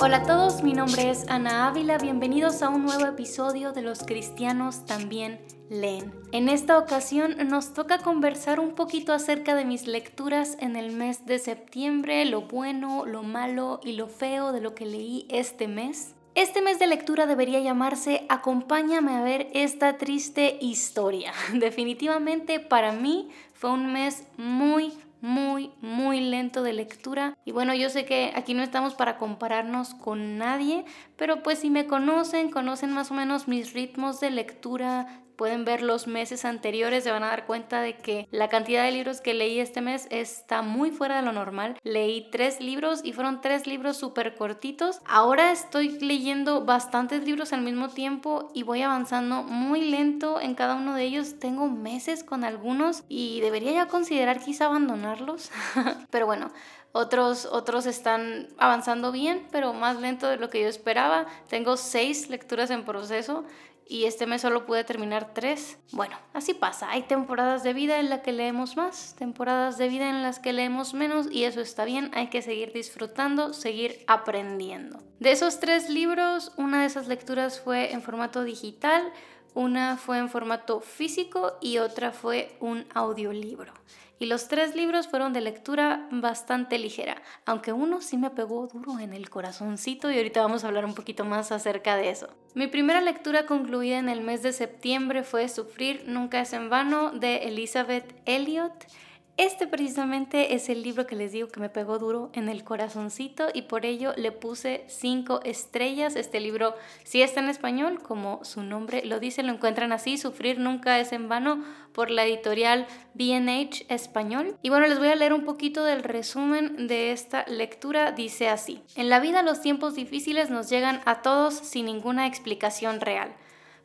Hola a todos, mi nombre es Ana Ávila, bienvenidos a un nuevo episodio de Los Cristianos también leen. En esta ocasión nos toca conversar un poquito acerca de mis lecturas en el mes de septiembre, lo bueno, lo malo y lo feo de lo que leí este mes. Este mes de lectura debería llamarse Acompáñame a ver esta triste historia. Definitivamente para mí fue un mes muy, muy, muy lento de lectura. Y bueno, yo sé que aquí no estamos para compararnos con nadie, pero pues si me conocen, conocen más o menos mis ritmos de lectura, pueden ver los meses anteriores, se van a dar cuenta de que la cantidad de libros que leí este mes está muy fuera de lo normal. Leí tres libros y fueron tres libros súper cortitos. Ahora estoy leyendo bastantes libros al mismo tiempo y voy avanzando muy lento en cada uno de ellos. Tengo meses con algunos y debería ya considerar quizá abandonarlos. Pero bueno, otros, otros están avanzando bien, pero más lento de lo que yo esperaba. Tengo seis lecturas en proceso y este mes solo pude terminar tres. Bueno, así pasa. Hay temporadas de vida en las que leemos más, temporadas de vida en las que leemos menos y eso está bien. Hay que seguir disfrutando, seguir aprendiendo. De esos tres libros, una de esas lecturas fue en formato digital, una fue en formato físico y otra fue un audiolibro y los tres libros fueron de lectura bastante ligera, aunque uno sí me pegó duro en el corazoncito y ahorita vamos a hablar un poquito más acerca de eso. Mi primera lectura concluida en el mes de septiembre fue Sufrir nunca es en vano de Elizabeth Elliot. Este precisamente es el libro que les digo que me pegó duro en el corazoncito y por ello le puse cinco estrellas. Este libro sí está en español, como su nombre lo dice, lo encuentran así, Sufrir nunca es en vano por la editorial BH Español. Y bueno, les voy a leer un poquito del resumen de esta lectura. Dice así, en la vida los tiempos difíciles nos llegan a todos sin ninguna explicación real.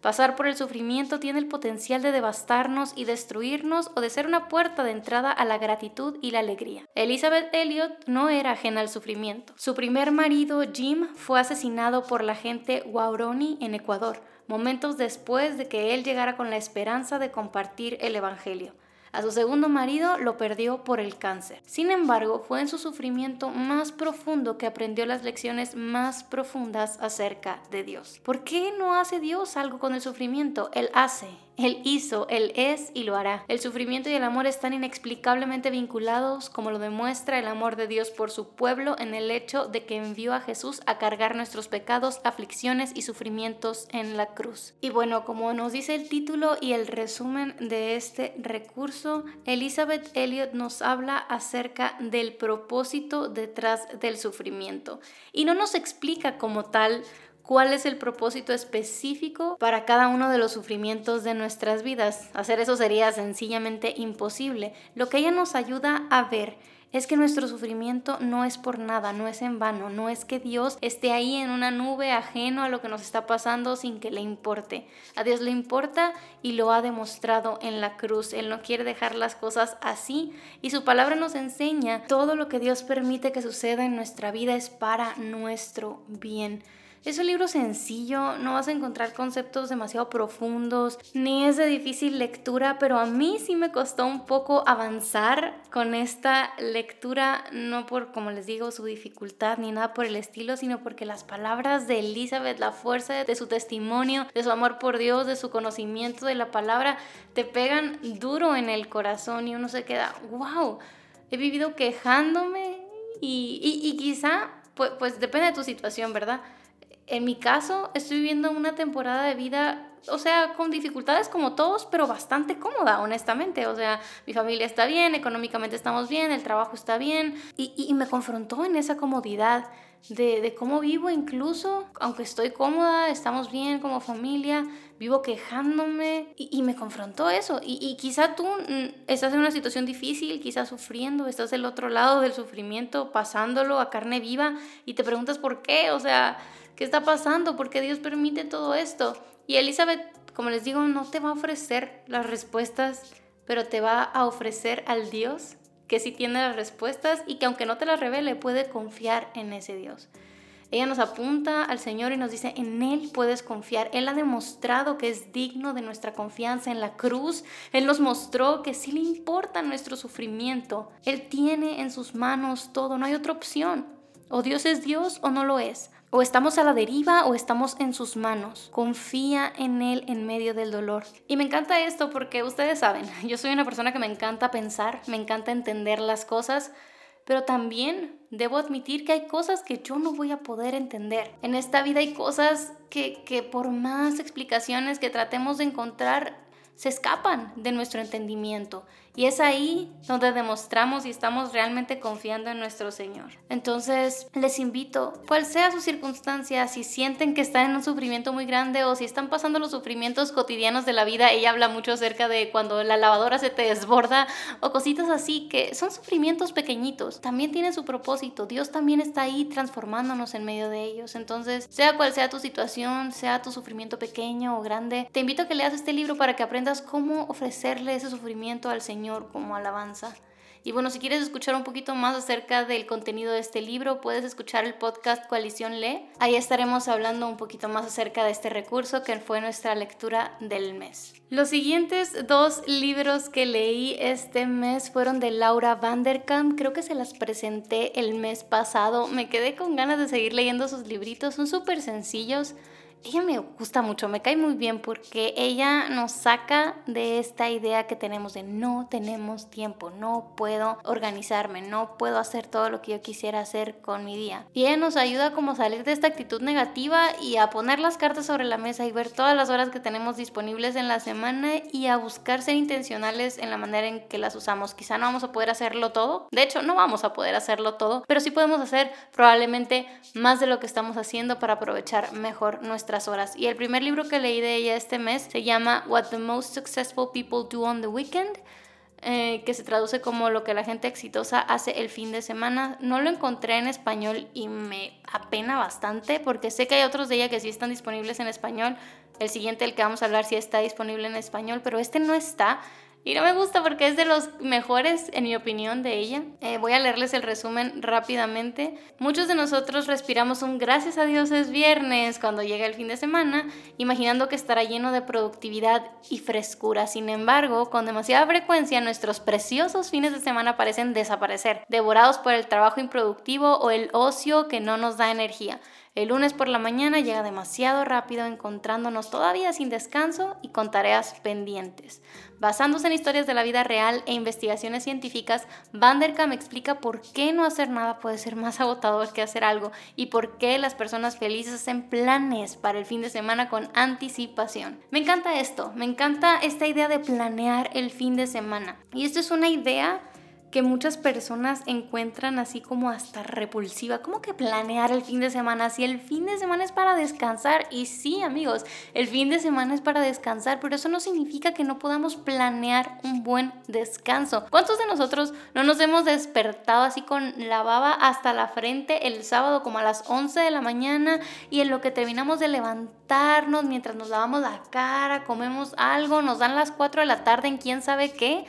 Pasar por el sufrimiento tiene el potencial de devastarnos y destruirnos o de ser una puerta de entrada a la gratitud y la alegría. Elizabeth Elliot no era ajena al sufrimiento. Su primer marido, Jim, fue asesinado por la gente Wauroni en Ecuador, momentos después de que él llegara con la esperanza de compartir el Evangelio. A su segundo marido lo perdió por el cáncer. Sin embargo, fue en su sufrimiento más profundo que aprendió las lecciones más profundas acerca de Dios. ¿Por qué no hace Dios algo con el sufrimiento? Él hace él hizo, Él es y lo hará. El sufrimiento y el amor están inexplicablemente vinculados, como lo demuestra el amor de Dios por su pueblo en el hecho de que envió a Jesús a cargar nuestros pecados, aflicciones y sufrimientos en la cruz. Y bueno, como nos dice el título y el resumen de este recurso, Elizabeth Elliot nos habla acerca del propósito detrás del sufrimiento. Y no nos explica como tal cuál es el propósito específico para cada uno de los sufrimientos de nuestras vidas. Hacer eso sería sencillamente imposible. Lo que ella nos ayuda a ver es que nuestro sufrimiento no es por nada, no es en vano, no es que Dios esté ahí en una nube ajeno a lo que nos está pasando sin que le importe. A Dios le importa y lo ha demostrado en la cruz. Él no quiere dejar las cosas así y su palabra nos enseña todo lo que Dios permite que suceda en nuestra vida es para nuestro bien. Es un libro sencillo, no vas a encontrar conceptos demasiado profundos, ni es de difícil lectura, pero a mí sí me costó un poco avanzar con esta lectura, no por, como les digo, su dificultad ni nada por el estilo, sino porque las palabras de Elizabeth, la fuerza de su testimonio, de su amor por Dios, de su conocimiento de la palabra, te pegan duro en el corazón y uno se queda, wow, he vivido quejándome y, y, quizá, pues, pues depende de tu situación, ¿verdad? En mi caso, estoy viviendo una temporada de vida, o sea, con dificultades como todos, pero bastante cómoda, honestamente. O sea, mi familia está bien, económicamente estamos bien, el trabajo está bien. Y, me confrontó en esa comodidad de, cómo vivo incluso, aunque estoy cómoda, estamos bien como familia, vivo quejándome y, me confrontó eso. Y, y, quizá tú mm, estás en una situación difícil, quizás sufriendo, estás del otro lado del sufrimiento, pasándolo a carne viva y te preguntas por qué, o sea... ¿Qué está pasando? ¿Por qué Dios permite todo esto? Y Elizabeth, como les digo, no te va a ofrecer las respuestas, pero te va a ofrecer al Dios que sí tiene las respuestas y que aunque no te las revele, puede confiar en ese Dios. Ella nos apunta al Señor y nos dice, en Él puedes confiar. Él ha demostrado que es digno de nuestra confianza en la cruz. Él nos mostró que sí le importa nuestro sufrimiento. Él tiene en sus manos todo, no hay otra opción. O Dios es Dios o no lo es. O estamos a la deriva o estamos en sus manos. Confía en Él en medio del dolor. Y me encanta esto porque ustedes saben, yo soy una persona que me encanta pensar, me encanta entender las cosas, pero también debo admitir que hay cosas que yo no voy a poder entender. En esta vida hay cosas que, que por más explicaciones que tratemos de encontrar, se escapan de nuestro entendimiento. Y es ahí donde demostramos y estamos realmente confiando en nuestro Señor. Entonces, les invito, cual sea su circunstancia, si sienten que están en un sufrimiento muy grande o si están pasando los sufrimientos cotidianos de la vida, ella habla mucho acerca de cuando la lavadora se te desborda o cositas así, que son sufrimientos pequeñitos. También tiene su propósito. Dios también está ahí transformándonos en medio de ellos. Entonces, sea cual sea tu situación, sea tu sufrimiento pequeño o grande, te invito a que leas este libro para que aprendas cómo ofrecerle ese sufrimiento al Señor como alabanza. Y bueno, si quieres escuchar un poquito más acerca del contenido de este libro, puedes escuchar el podcast Coalición Lee. Ahí estaremos hablando un poquito más acerca de este recurso que fue nuestra lectura del mes. Los siguientes dos libros que leí este mes fueron de Laura Vanderkamp. Creo que se las presenté el mes pasado. Me quedé con ganas de seguir leyendo sus libritos. Son súper sencillos ella me gusta mucho, me cae muy bien porque ella nos saca de esta idea que tenemos de no tenemos tiempo, no puedo organizarme, no puedo hacer todo lo que yo quisiera hacer con mi día. Y ella nos ayuda como a salir de esta actitud negativa y a poner las cartas sobre la mesa y ver todas las horas que tenemos disponibles en la semana y a buscar ser intencionales en la manera en que las usamos. Quizá no vamos a poder hacerlo todo, de hecho no vamos a poder hacerlo todo, pero sí podemos hacer probablemente más de lo que estamos haciendo para aprovechar mejor nuestra horas. Y el primer libro que leí de ella este mes se llama What the Most Successful People Do on the Weekend. Eh, que se traduce como lo que la gente exitosa hace el fin de semana. No lo encontré en español y me apena bastante porque sé que hay otros de ella que sí están disponibles en español. El siguiente, el que vamos a hablar, sí está disponible en español, pero este no está. Y no me gusta porque es de los mejores, en mi opinión, de ella. Eh, voy a leerles el resumen rápidamente. Muchos de nosotros respiramos un gracias a Dios es viernes cuando llega el fin de semana, imaginando que estará lleno de productividad y frescura. Sin embargo, con demasiada frecuencia nuestros preciosos fines de semana parecen desaparecer, devorados por el trabajo improductivo o el ocio que no nos da energía. El lunes por la mañana llega demasiado rápido encontrándonos todavía sin descanso y con tareas pendientes. Basándose en historias de la vida real e investigaciones científicas, Vanderkam explica por qué no hacer nada puede ser más agotador que hacer algo y por qué las personas felices hacen planes para el fin de semana con anticipación. Me encanta esto, me encanta esta idea de planear el fin de semana. Y esto es una idea que muchas personas encuentran así como hasta repulsiva. ¿Cómo que planear el fin de semana? Si el fin de semana es para descansar, y sí amigos, el fin de semana es para descansar, pero eso no significa que no podamos planear un buen descanso. ¿Cuántos de nosotros no nos hemos despertado así con la baba hasta la frente el sábado como a las 11 de la mañana y en lo que terminamos de levantarnos mientras nos lavamos la cara, comemos algo, nos dan las 4 de la tarde en quién sabe qué?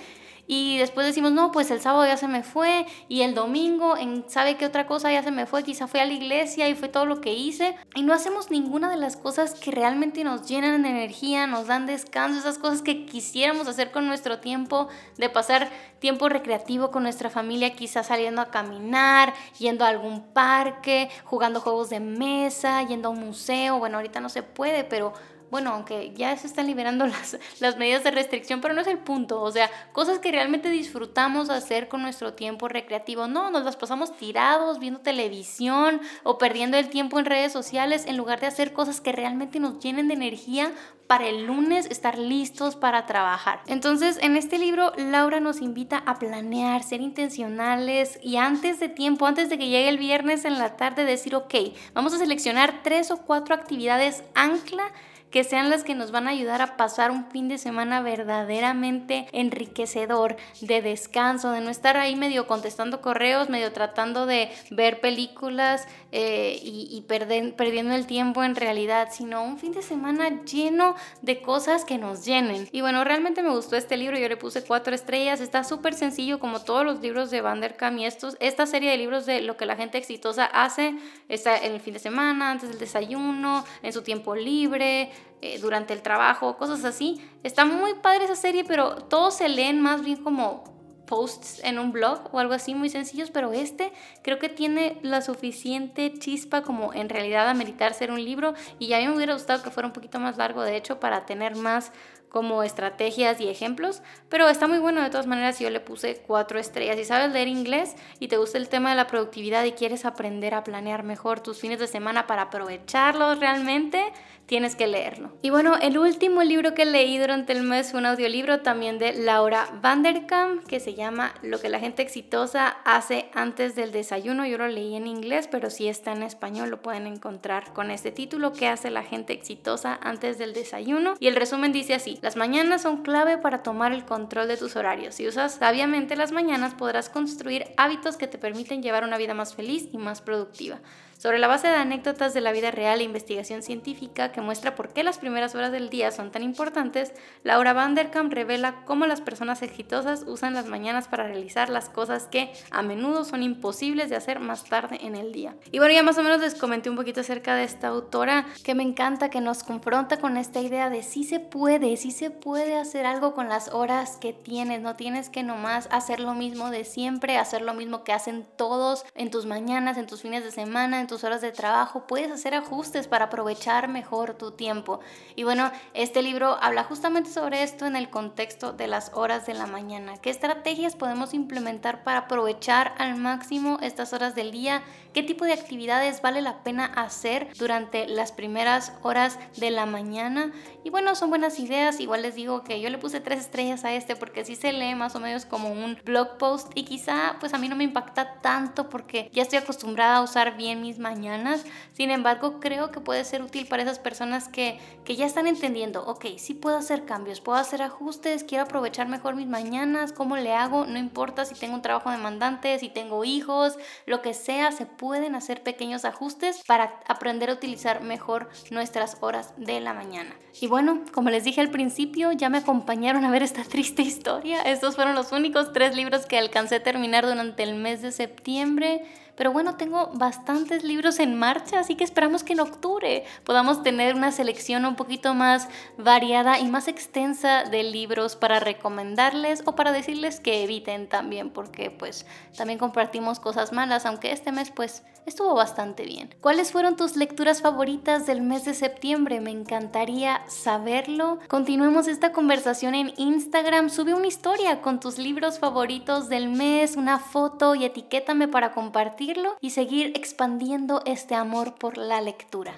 Y después decimos, no, pues el sábado ya se me fue y el domingo, en sabe qué otra cosa ya se me fue, quizá fue a la iglesia y fue todo lo que hice y no hacemos ninguna de las cosas que realmente nos llenan de energía, nos dan descanso, esas cosas que quisiéramos hacer con nuestro tiempo, de pasar tiempo recreativo con nuestra familia, quizá saliendo a caminar, yendo a algún parque, jugando juegos de mesa, yendo a un museo, bueno, ahorita no se puede, pero bueno, aunque ya se están liberando las, las medidas de restricción, pero no es el punto, o sea, cosas que realmente disfrutamos hacer con nuestro tiempo recreativo, no, nos las pasamos tirados viendo televisión o perdiendo el tiempo en redes sociales en lugar de hacer cosas que realmente nos llenen de energía para el lunes estar listos para trabajar. Entonces, en este libro, Laura nos invita a planear, ser intencionales y antes de tiempo, antes de que llegue el viernes en la tarde, decir, ok, vamos a seleccionar tres o cuatro actividades ancla que sean las que nos van a ayudar a pasar un fin de semana verdaderamente enriquecedor, de descanso, de no estar ahí medio contestando correos, medio tratando de ver películas eh, y, perdiendo el tiempo en realidad, sino un fin de semana lleno de cosas que nos llenen. Y bueno, realmente me gustó este libro, yo le puse cuatro estrellas, está súper sencillo como todos los libros de Vanderkam y estos, esta serie de libros de lo que la gente exitosa hace, está en el fin de semana, antes del desayuno, en su tiempo libre, eh, durante el trabajo, cosas así. Está muy padre esa serie, pero todos se leen más bien como posts en un blog o algo así muy sencillos, pero este creo que tiene la suficiente chispa como en realidad ameritar ser un libro y a mí me hubiera gustado que fuera un poquito más largo de hecho para tener más como estrategias y ejemplos, pero está muy bueno de todas maneras. Yo le puse cuatro estrellas. Si sabes leer inglés y te gusta el tema de la productividad y quieres aprender a planear mejor tus fines de semana para aprovecharlos realmente, tienes que leerlo. Y bueno, el último libro que leí durante el mes fue un audiolibro también de Laura Vanderkam que se llama Lo que la gente exitosa hace antes del desayuno. Yo lo leí en inglés, pero si está en español lo pueden encontrar con este título, ¿Qué hace la gente exitosa antes del desayuno? Y el resumen dice así, las mañanas son clave para tomar el control de tus horarios. Si usas sabiamente las mañanas podrás construir hábitos que te permiten llevar una vida más feliz y más productiva sobre la base de anécdotas de la vida real e investigación científica que muestra por qué las primeras horas del día son tan importantes, Laura Vanderkam revela cómo las personas exitosas usan las mañanas para realizar las cosas que a menudo son imposibles de hacer más tarde en el día. Y bueno, ya más o menos les comenté un poquito acerca de esta autora que me encanta, que nos confronta con esta idea de si se puede, si se puede hacer algo con las horas que tienes, no tienes que nomás hacer lo mismo de siempre, hacer lo mismo que hacen todos en tus mañanas, en tus fines de semana, en tus horas de trabajo, puedes hacer ajustes para aprovechar mejor tu tiempo. Y bueno, este libro habla justamente sobre esto en el contexto de las horas de la mañana. ¿Qué estrategias podemos implementar para aprovechar al máximo estas horas del día? ¿Qué tipo de actividades vale la pena hacer durante las primeras horas de la mañana? Y bueno, son buenas ideas. Igual les digo que yo le puse tres estrellas a este porque así se lee más o menos como un blog post y quizá pues a mí no me impacta tanto porque ya estoy acostumbrada a usar bien mis mañanas. Sin embargo, creo que puede ser útil para esas personas que, que ya están entendiendo, ok, sí puedo hacer cambios, puedo hacer ajustes, quiero aprovechar mejor mis mañanas, ¿cómo le hago? No importa si tengo un trabajo demandante, si tengo hijos, lo que sea, se pueden hacer pequeños ajustes para aprender a utilizar mejor nuestras horas de la mañana. Y bueno, como les dije al principio, ya me acompañaron a ver esta triste historia. Estos fueron los únicos tres libros que alcancé a terminar durante el mes de septiembre. Pero bueno, tengo bastantes libros en marcha, así que esperamos que en octubre podamos tener una selección un poquito más variada y más extensa de libros para recomendarles o para decirles que eviten también, porque pues también compartimos cosas malas, aunque este mes pues estuvo bastante bien. ¿Cuáles fueron tus lecturas favoritas del mes de septiembre? Me encantaría saberlo. Continuemos esta conversación en Instagram. Sube una historia con tus libros favoritos del mes, una foto y etiquétame para compartirlo y seguir expandiendo este amor por la lectura.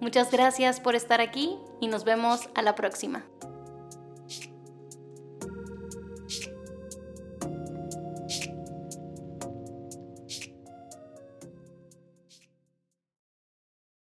Muchas gracias por estar aquí y nos vemos a la próxima.